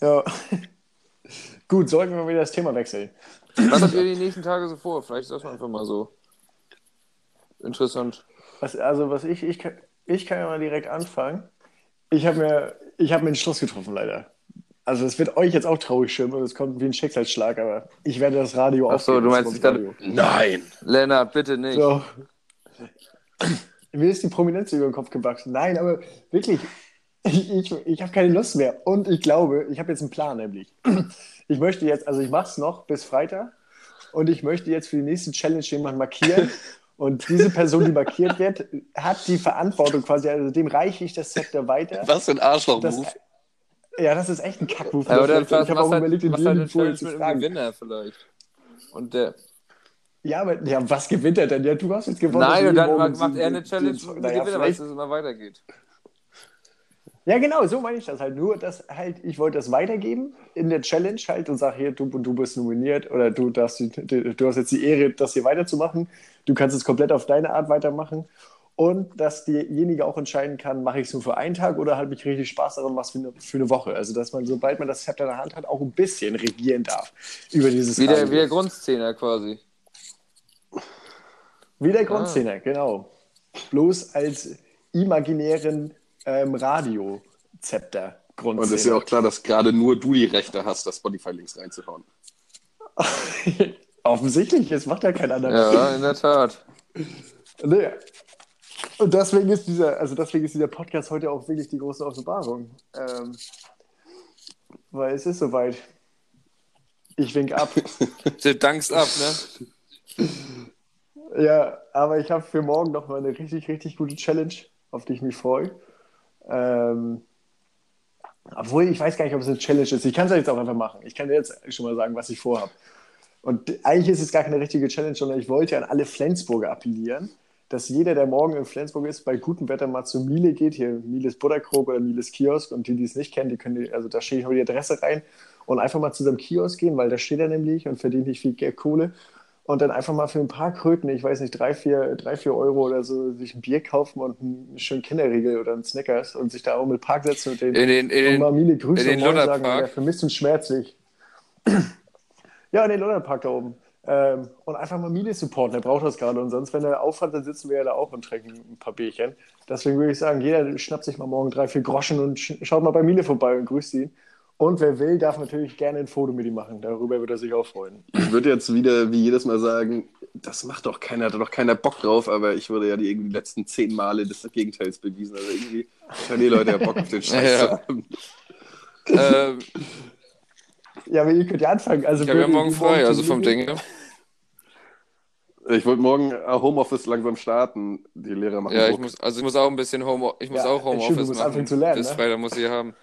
Ja. Gut, sollten wir mal wieder das Thema wechseln. Was habt ihr die nächsten Tage so vor? Vielleicht ist das einfach mal so interessant. Was, also, was ich, ich, kann, ich kann ja mal direkt anfangen. Ich habe mir, ich hab mir einen Schluss getroffen, leider. Also, es wird euch jetzt auch traurig stimmen und es kommt wie ein Schicksalsschlag, aber ich werde das Radio Ach so, aufgeben, du meinst, ich dachte- Radio. Nein! Lennart, bitte nicht. So. Mir ist die Prominenz über den Kopf gewachsen. Nein, aber wirklich, ich, ich, ich habe keine Lust mehr. Und ich glaube, ich habe jetzt einen Plan, nämlich. Ich möchte jetzt, also ich mache es noch bis Freitag und ich möchte jetzt für die nächste Challenge jemanden markieren. Und diese Person, die markiert wird, hat die Verantwortung quasi, also dem reiche ich das Zepter weiter. Was für ein Arschloch-Move. Ja, das ist echt ein Kackmove. Ja, oder ich habe auch halt, überlegt, den was halt Challenge zu fragen. Gewinner vielleicht. Und der. Ja, aber ja, was gewinnt er denn? Ja, du hast jetzt gewonnen. Nein, dass und du dann macht, den- er eine Challenge einem naja, Gewinner, weil es immer weitergeht. Ja, genau, so meine ich das halt. Nur, dass halt, ich wollte das weitergeben in der Challenge halt und sage hier, du, du bist nominiert oder du, darfst, die- du hast jetzt die Ehre, das hier weiterzumachen. Du kannst es komplett auf deine Art weitermachen. Und dass diejenige auch entscheiden kann, mache ich es nur für einen Tag oder habe ich richtig Spaß daran, was für eine, für eine Woche. Also, dass man, sobald man das Zepter in der Hand hat, auch ein bisschen regieren darf über dieses Wie der, wie der Grundszene quasi. Wie der Grundszene, genau. Bloß als imaginären ähm, Radio-Zepter. Und es ist ja auch klar, dass gerade nur du die Rechte hast, das Spotify-Links reinzuhauen. Offensichtlich, es macht ja kein anderer. Ja, in der Tat. Nee. Und deswegen ist dieser, also deswegen ist dieser Podcast heute auch wirklich die große Offenbarung. Ähm, weil es ist soweit. Ich wink ab. Du dankst ab, ne? ja, aber ich habe für morgen noch mal eine richtig, richtig gute Challenge, auf die ich mich freue. Ähm, obwohl ich weiß gar nicht, ob es eine Challenge ist. Ich kann es ja jetzt auch einfach machen. Ich kann dir jetzt schon mal sagen, was ich vorhabe. Und eigentlich ist es gar keine richtige Challenge, sondern ich wollte an alle Flensburger appellieren, dass jeder, der morgen in Flensburg ist, bei gutem Wetter mal zu Miele geht, hier Mieles Butterkrog oder Mieles Kiosk. Und die, die es nicht kennen, die können, die, also da stehe ich heute die Adresse rein und einfach mal zu seinem Kiosk gehen, weil da steht er nämlich und verdient nicht viel Geld, Kohle. Und dann einfach mal für ein paar Kröten, ich weiß nicht, drei, vier, drei, vier Euro oder so, sich ein Bier kaufen und einen schönen Kinderriegel oder einen Snickers und sich da auch mit Park setzen und den In den, in und den, mal Miele Grüße in den und sagen, Lodderpark. der vermisst uns schmerzlich. ja, in den Lodderpark da oben. Ähm, und einfach mal Miele supporten, der braucht das gerade. Und sonst, wenn er aufhat, dann sitzen wir ja da auch und trinken ein paar Bierchen. Deswegen würde ich sagen, jeder schnappt sich mal morgen drei, vier Groschen und sch schaut mal bei Miele vorbei und grüßt ihn. Und wer will, darf natürlich gerne ein Foto mit ihm machen. Darüber wird er sich auch freuen. Ich würde jetzt wieder wie jedes Mal sagen, das macht doch keiner, hat doch keiner Bock drauf, aber ich wurde ja die irgendwie letzten zehn Male des Gegenteils bewiesen. Also irgendwie scheinen die Leute ja Bock auf den Scheiß Ja. zu haben. ähm, Ja, aber ihr könnt ja anfangen. Also ich habe ja morgen frei, also vom Ding her. Ich wollte morgen äh, Homeoffice langsam starten. Die Lehrer machen Ja, ich muss, also ich muss auch ein bisschen Home, ich muss Ja, auch Homeoffice machen. anfangen zu lernen, Bis ne? Freitag muss ich haben.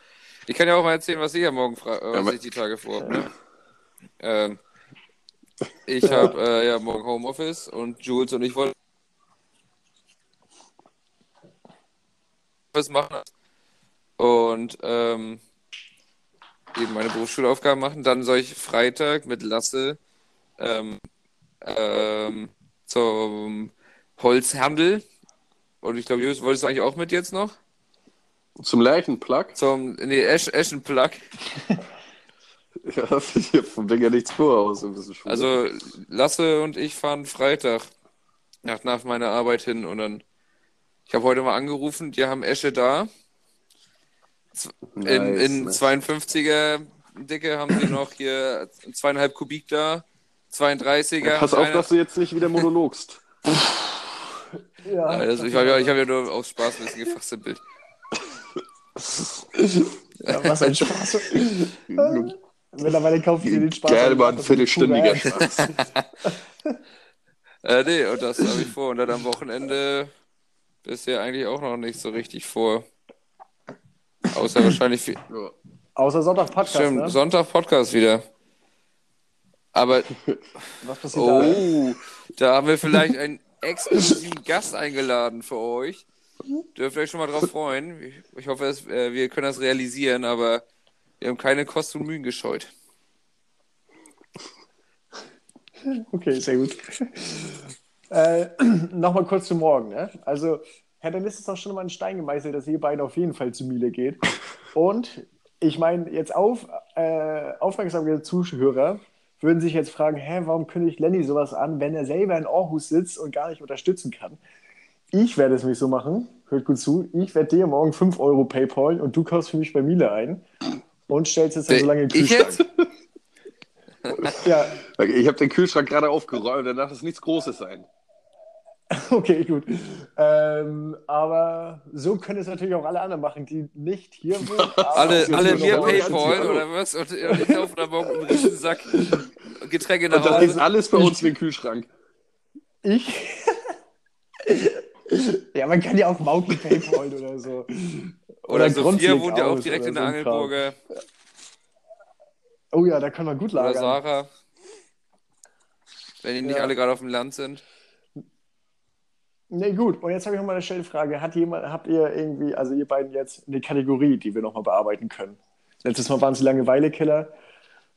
Ich kann ja auch mal erzählen, was ich ja morgen, äh, was aber- ich die Tage vorhabe. Ne? Ähm, ich habe äh, ja morgen Homeoffice und Jules und ich wollen was machen und ähm, eben meine Berufsschulaufgaben machen. Dann soll ich Freitag mit Lasse ähm, ähm, zum Holzhandel. Und ich glaube, Jules, wolltest du eigentlich auch mit jetzt noch? Zum Lerchenplug? Zum, nee, Esch, Eschenplug. Ja, vom Ding ja nichts vor aus. Also Lasse und ich fahren Freitag nach, nach meiner Arbeit hin und dann. Ich habe heute mal angerufen, die haben Esche da. In, in nice. 52er Dicke haben sie noch hier zweieinhalb Kubik da. 32er. Pass haben auf, sie dass du jetzt nicht wieder monologst. Ja, also ich habe ja, ich hab ja nur aus Spaß ein bisschen gefachsimpelt. ja, was ein Spaß. Mittlerweile kaufen sie den Spaß. Gerne mal ein viertelstündiger Spaß. Äh, nee, und das habe ich vor. Und dann am Wochenende bisher eigentlich auch noch nicht so richtig vor. Außer wahrscheinlich viel. Außer Sonntag Podcast, Stimmt, ne? Sonntag Podcast wieder. Aber, Was passiert da? oh, da haben wir vielleicht einen exklusiven Gast eingeladen für euch. Dürft ihr euch schon mal drauf freuen. Ich, ich hoffe, es, äh, wir können das realisieren, aber wir haben keine Kosten und Mühen gescheut. Okay, sehr gut. äh, Nochmal kurz zu morgen. Ne? Also, Herr Dennis ist doch schon mal ein Stein gemeißelt, dass ihr beiden auf jeden Fall zu Miele geht. Und ich meine, jetzt auf, äh, aufmerksame Zuhörer würden sich jetzt fragen, hä, warum kündigt Lenny sowas an, wenn er selber in Aarhus sitzt und gar nicht unterstützen kann? Ich werde es mich so machen, hört gut zu, ich werde dir morgen 5 Euro Paypal und du kaufst für mich bei Miele ein und stellst es dann so lange in den ich Kühlschrank. jetzt? Ja, Okay, Ich habe den Kühlschrank gerade aufgeräumt, danach ist nichts Großes sein. Okay, gut. Ähm, aber so können es natürlich auch alle anderen machen, die nicht hier sind. Alle, alle mir Paypal oder was? Und, und ich kaufe da morgen einen riesen Sack Getränke nach Und das Hause. ist alles bei uns in den Kühlschrank. Ich? ja, man kann ja auch Mountain Paypal oder so. Oder Sophia Grundslick wohnt ja auch direkt oder in der so. Angelburger. Oh ja, da kann man gut Oder lagern. Sarah. Wenn die nicht Ja. alle gerade auf dem Land sind. Nee, gut. Und jetzt habe ich noch mal eine schnelle Frage. Hat jemand, habt ihr irgendwie, also ihr beiden jetzt, eine Kategorie, die wir nochmal bearbeiten können? Letztes Mal waren es Langeweile-Killer.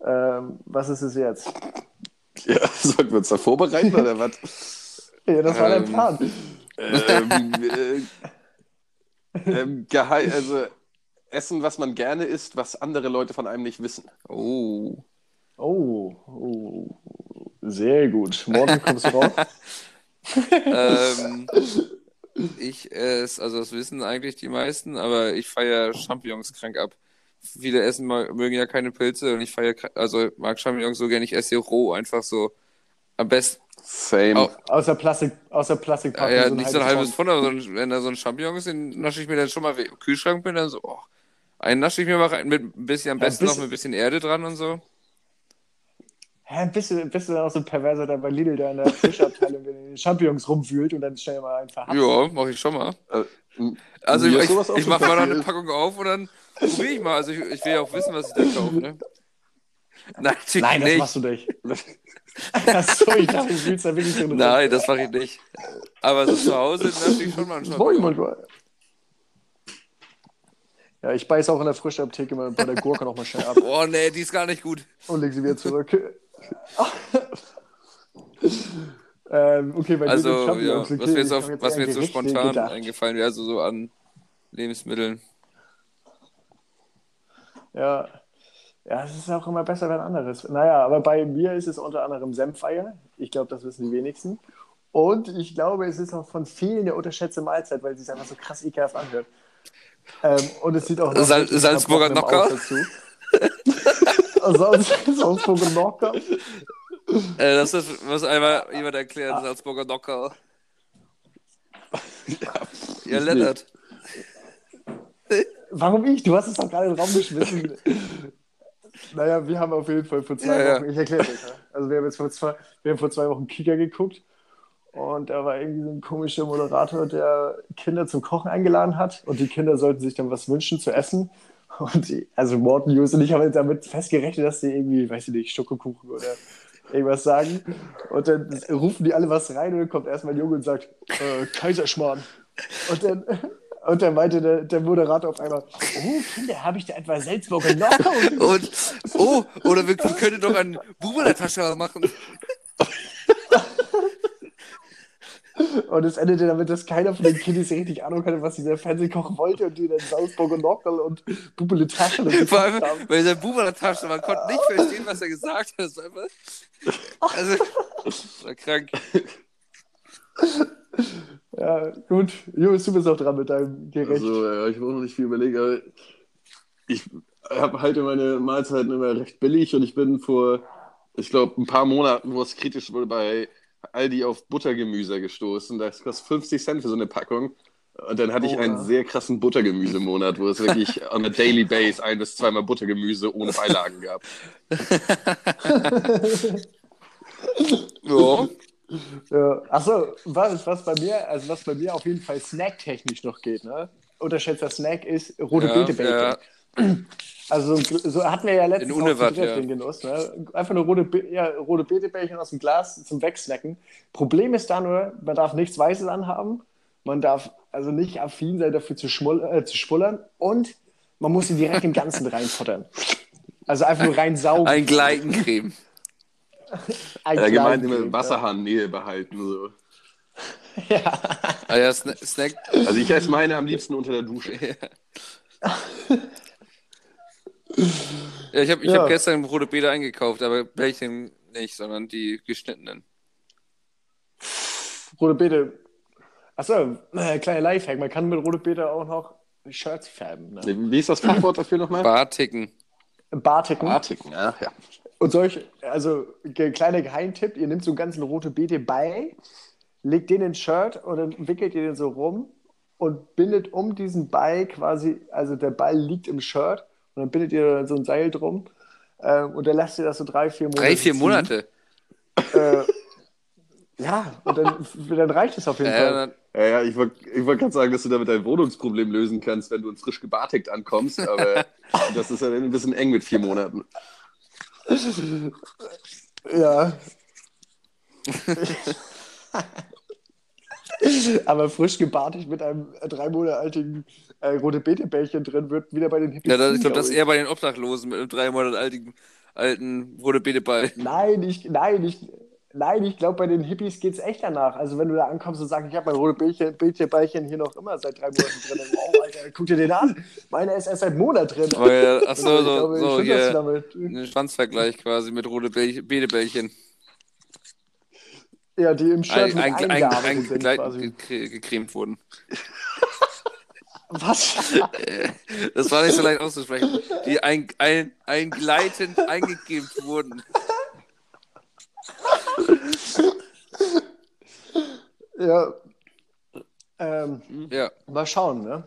Ähm, was ist es jetzt? Ja, sollten wir uns da vorbereiten oder was? Ja, das war dein Ähm, Plan. ähm, äh, ähm, Gehei also Essen, was man gerne isst, was andere Leute von einem nicht wissen. Oh. Oh, oh, sehr gut. Morgen kommst du raus. ähm, ich esse, also das wissen eigentlich die meisten, aber ich feiere Champignons krank ab. Viele essen mögen ja keine Pilze und ich feiere, also mag Champignons so gerne, ich esse sie roh, einfach so am besten. Same. Oh. Außer Plastik, außer Plastikpackung. Ja, nicht so ein halbes Pfund, aber so ein, wenn da so ein Champignon ist, den nasche ich mir dann schon mal im Kühlschrank bin, dann so, oh, einen nasche ich mir mal rein, mit ein bisschen, am Ja, besten noch bisschen- mit ein bisschen Erde dran und so. Hä, bist du, bist du dann auch so ein Perverser, der bei Lidl da in der Fischabteilung in den Champignons rumwühlt und dann schnell mal einen verhaftet? Ja, mache ich schon mal. Äh, Also ich, ich schon mache mal noch eine. Packung auf und dann probiere ich mal. Also ich, ich will ja auch wissen, was ich da kaufe, ne? Nein, natürlich Nein, das nicht. machst du nicht. Achso, ich dachte, du fühlst da wirklich so eine Nein, das mache ich nicht. Aber so zu Hause nasche ich schon mal einen Wollen Champignon. wir mal. Ja, ich beiß auch in der Frischapotheke mal bei der Gurke noch mal schnell ab Oh nee, die ist gar nicht gut. und leg sie wieder zurück. ähm, okay, bei Also, ja, was mir jetzt, auf, was mir jetzt so spontan gedacht. eingefallen wäre, also so an Lebensmitteln. Ja. Ja, es ist auch immer besser, wenn anderes. Naja, aber bei mir ist es unter anderem Senfeier. Ich glaube, das wissen die wenigsten. Und ich glaube, es ist auch von vielen eine unterschätzte Mahlzeit, weil sie es einfach so krass ekelhaft anhört. Ähm, und es sieht auch Sal Salzburger verbrochen im Nocker? Aus dazu. Salz- Salzburger Nocker. Äh, das ist, muss einmal jemand erklären, Salzburger Nocker. Ja, Lennart. Warum ich? Du hast es doch gerade in den Raum geschmissen. naja, wir haben auf jeden Fall vor zwei Ja, ja. Wochen, ich erkläre euch, ja. also wir haben jetzt vor zwei, wir haben vor zwei Wochen Kika geguckt und da war irgendwie so ein komischer Moderator, der Kinder zum Kochen eingeladen hat und die Kinder sollten sich dann was wünschen zu essen. Und die, also Morten, Jus und ich haben jetzt damit festgerechnet, dass die irgendwie, weiß ich nicht, Schokokuchen oder irgendwas sagen. Und dann rufen die alle was rein und dann kommt erstmal ein Junge und sagt, äh, Kaiserschmarrn. Und dann, und dann meinte der, der Moderator auf einmal, oh Kinder, habe ich da etwa Salzburger Nocker? Und, oh, oder wir können doch einen Buben in der Tasche machen. Und es endete damit, dass keiner von den Kiddies richtig Ahnung hatte, was dieser Fernsehkoch wollte und die dann Salzburger Nockerl und Bubele Taschen und Vor allem, haben. Buben in der Tasche, man konnte nicht verstehen, was er gesagt hat. Das war einfach, also, das war krank. Ja, gut. Jungs, du bist auch dran mit deinem Gericht. Also, ja, ich muss noch nicht viel überlegen, aber ich habe halte meine Mahlzeiten immer recht billig und ich bin vor, ich glaube, ein paar Monaten, wo es kritisch wurde, bei Aldi auf Buttergemüse gestoßen. Das kostet 50 Cent für so eine Packung. Und dann hatte ich Oh, einen ja. sehr krassen Buttergemüsemonat, wo es wirklich on a daily base ein bis zweimal Buttergemüse ohne Beilagen gab. Ja. Ja. Achso, was, was bei mir, also was bei mir auf jeden Fall snacktechnisch noch geht, ne? Unterschätzter Snack ist rote Ja, Beete Bacon. ja. Also so, hatten wir ja letztens auch dritt ja. den Genuss. Ne? Einfach nur rote, Be ja, rote Beetebällchen aus dem Glas zum Wegsnacken. Problem ist da nur, man darf nichts Weißes anhaben, man darf also nicht affin sein, dafür zu, schmull äh, zu schmullern und man muss sie direkt im Ganzen reinfuttern. Also einfach nur reinsaugen. Ein Gleitencreme. Ein Ja, immer Wasserhahn-Nähe behalten. So. Ja. Ah ja, Sna Snack. Also ich esse meine am liebsten unter der Dusche. Ja, ich habe ich Ja. hab gestern rote Beete eingekauft, aber Bällchen nicht, sondern die geschnittenen. Rote Beete. Achso, äh, kleiner Lifehack. Man kann mit rote Beete auch noch Shirts färben. Ne? Wie ist das Fachwort dafür nochmal? Barticken. Barticken. Artigen, ja. ja. Und solch, also ge kleiner Geheimtipp, ihr nehmt so einen ganzen rote Beete bei, legt den ins Shirt und dann wickelt ihr den so rum und bindet um diesen Ball quasi, also der Ball liegt im Shirt und dann bindet ihr so ein Seil drum ähm, und dann lasst ihr das so drei, vier Monate. Drei, vier ziehen. Monate. Äh, ja, und dann, dann reicht es auf jeden Äh, Fall. dann- Ja, ja, ich wollte ich wollt gerade sagen, dass du damit dein Wohnungsproblem lösen kannst, wenn du in frisch gebartigt ankommst, aber das ist ja dann ein bisschen eng mit vier Monaten. Ja. Aber frisch gebartigt mit einem drei Monate alten äh, rote Beete-Bällchen drin wird wieder bei den Hippies. ja, das, ich glaube, das ist eher bei den Obdachlosen mit einem drei Monate alten, alten rote Beete bei. Nein, ich, nein, ich, nein, ich glaube, bei den Hippies geht es echt danach. Also, wenn du da ankommst und sagst, ich habe mein rote Bällchen, Bällchen hier noch immer seit drei Monaten drin. Dann, wow, Alter, guck dir den an. Meine ist erst seit Monat drin. Weil, ach so, Also, ich so, glaube, so hier damit. ein Schwanzvergleich quasi mit rote Bäll- Beetebällchen. Ja, die im Shirt Ein, mit ein, ein, ein, sind quasi. gecremt wurden. Was? Das war nicht so leicht auszusprechen. Die ein, ein, eingleitend eingegeben wurden. Ja. Ähm, Ja, mal schauen, ne?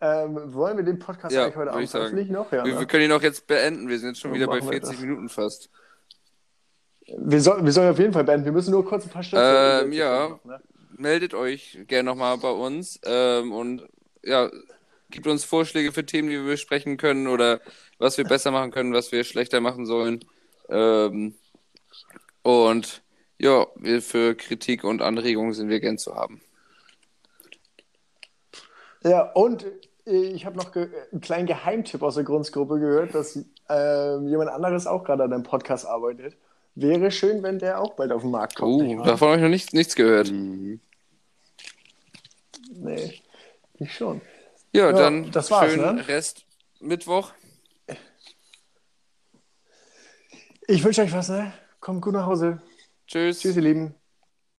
Ähm, wollen wir den Podcast Ja, eigentlich heute Abend veröffentlichen noch? Ja, wir, ne? wir können ihn auch jetzt beenden. Wir sind jetzt schon Ja, wieder bei machen wir 40 das. Minuten fast. wir, soll, wir sollen auf jeden Fall beenden. Wir müssen nur kurz ein paar Schritte. Ähm, ja. Ne? Meldet euch gerne nochmal bei uns ähm, und ja, gibt uns Vorschläge für Themen, die wir besprechen können oder was wir besser machen können, was wir schlechter machen sollen. Ähm, und ja, wir für Kritik und Anregungen sind wir gern zu haben. Ja, und äh, ich habe noch einen kleinen Geheimtipp aus der Grundgruppe gehört, dass ähm, jemand anderes auch gerade an einem Podcast arbeitet. Wäre schön, wenn der auch bald auf den Markt kommt. nicht Oh, wahr? davon habe ich noch nichts, nichts gehört. Mhm. Nee, ich schon. Ja, ja dann das war's, schönen ne? Rest Mittwoch. Ich wünsche euch was, ne? Kommt gut nach Hause. Tschüss. Tschüss, ihr Lieben.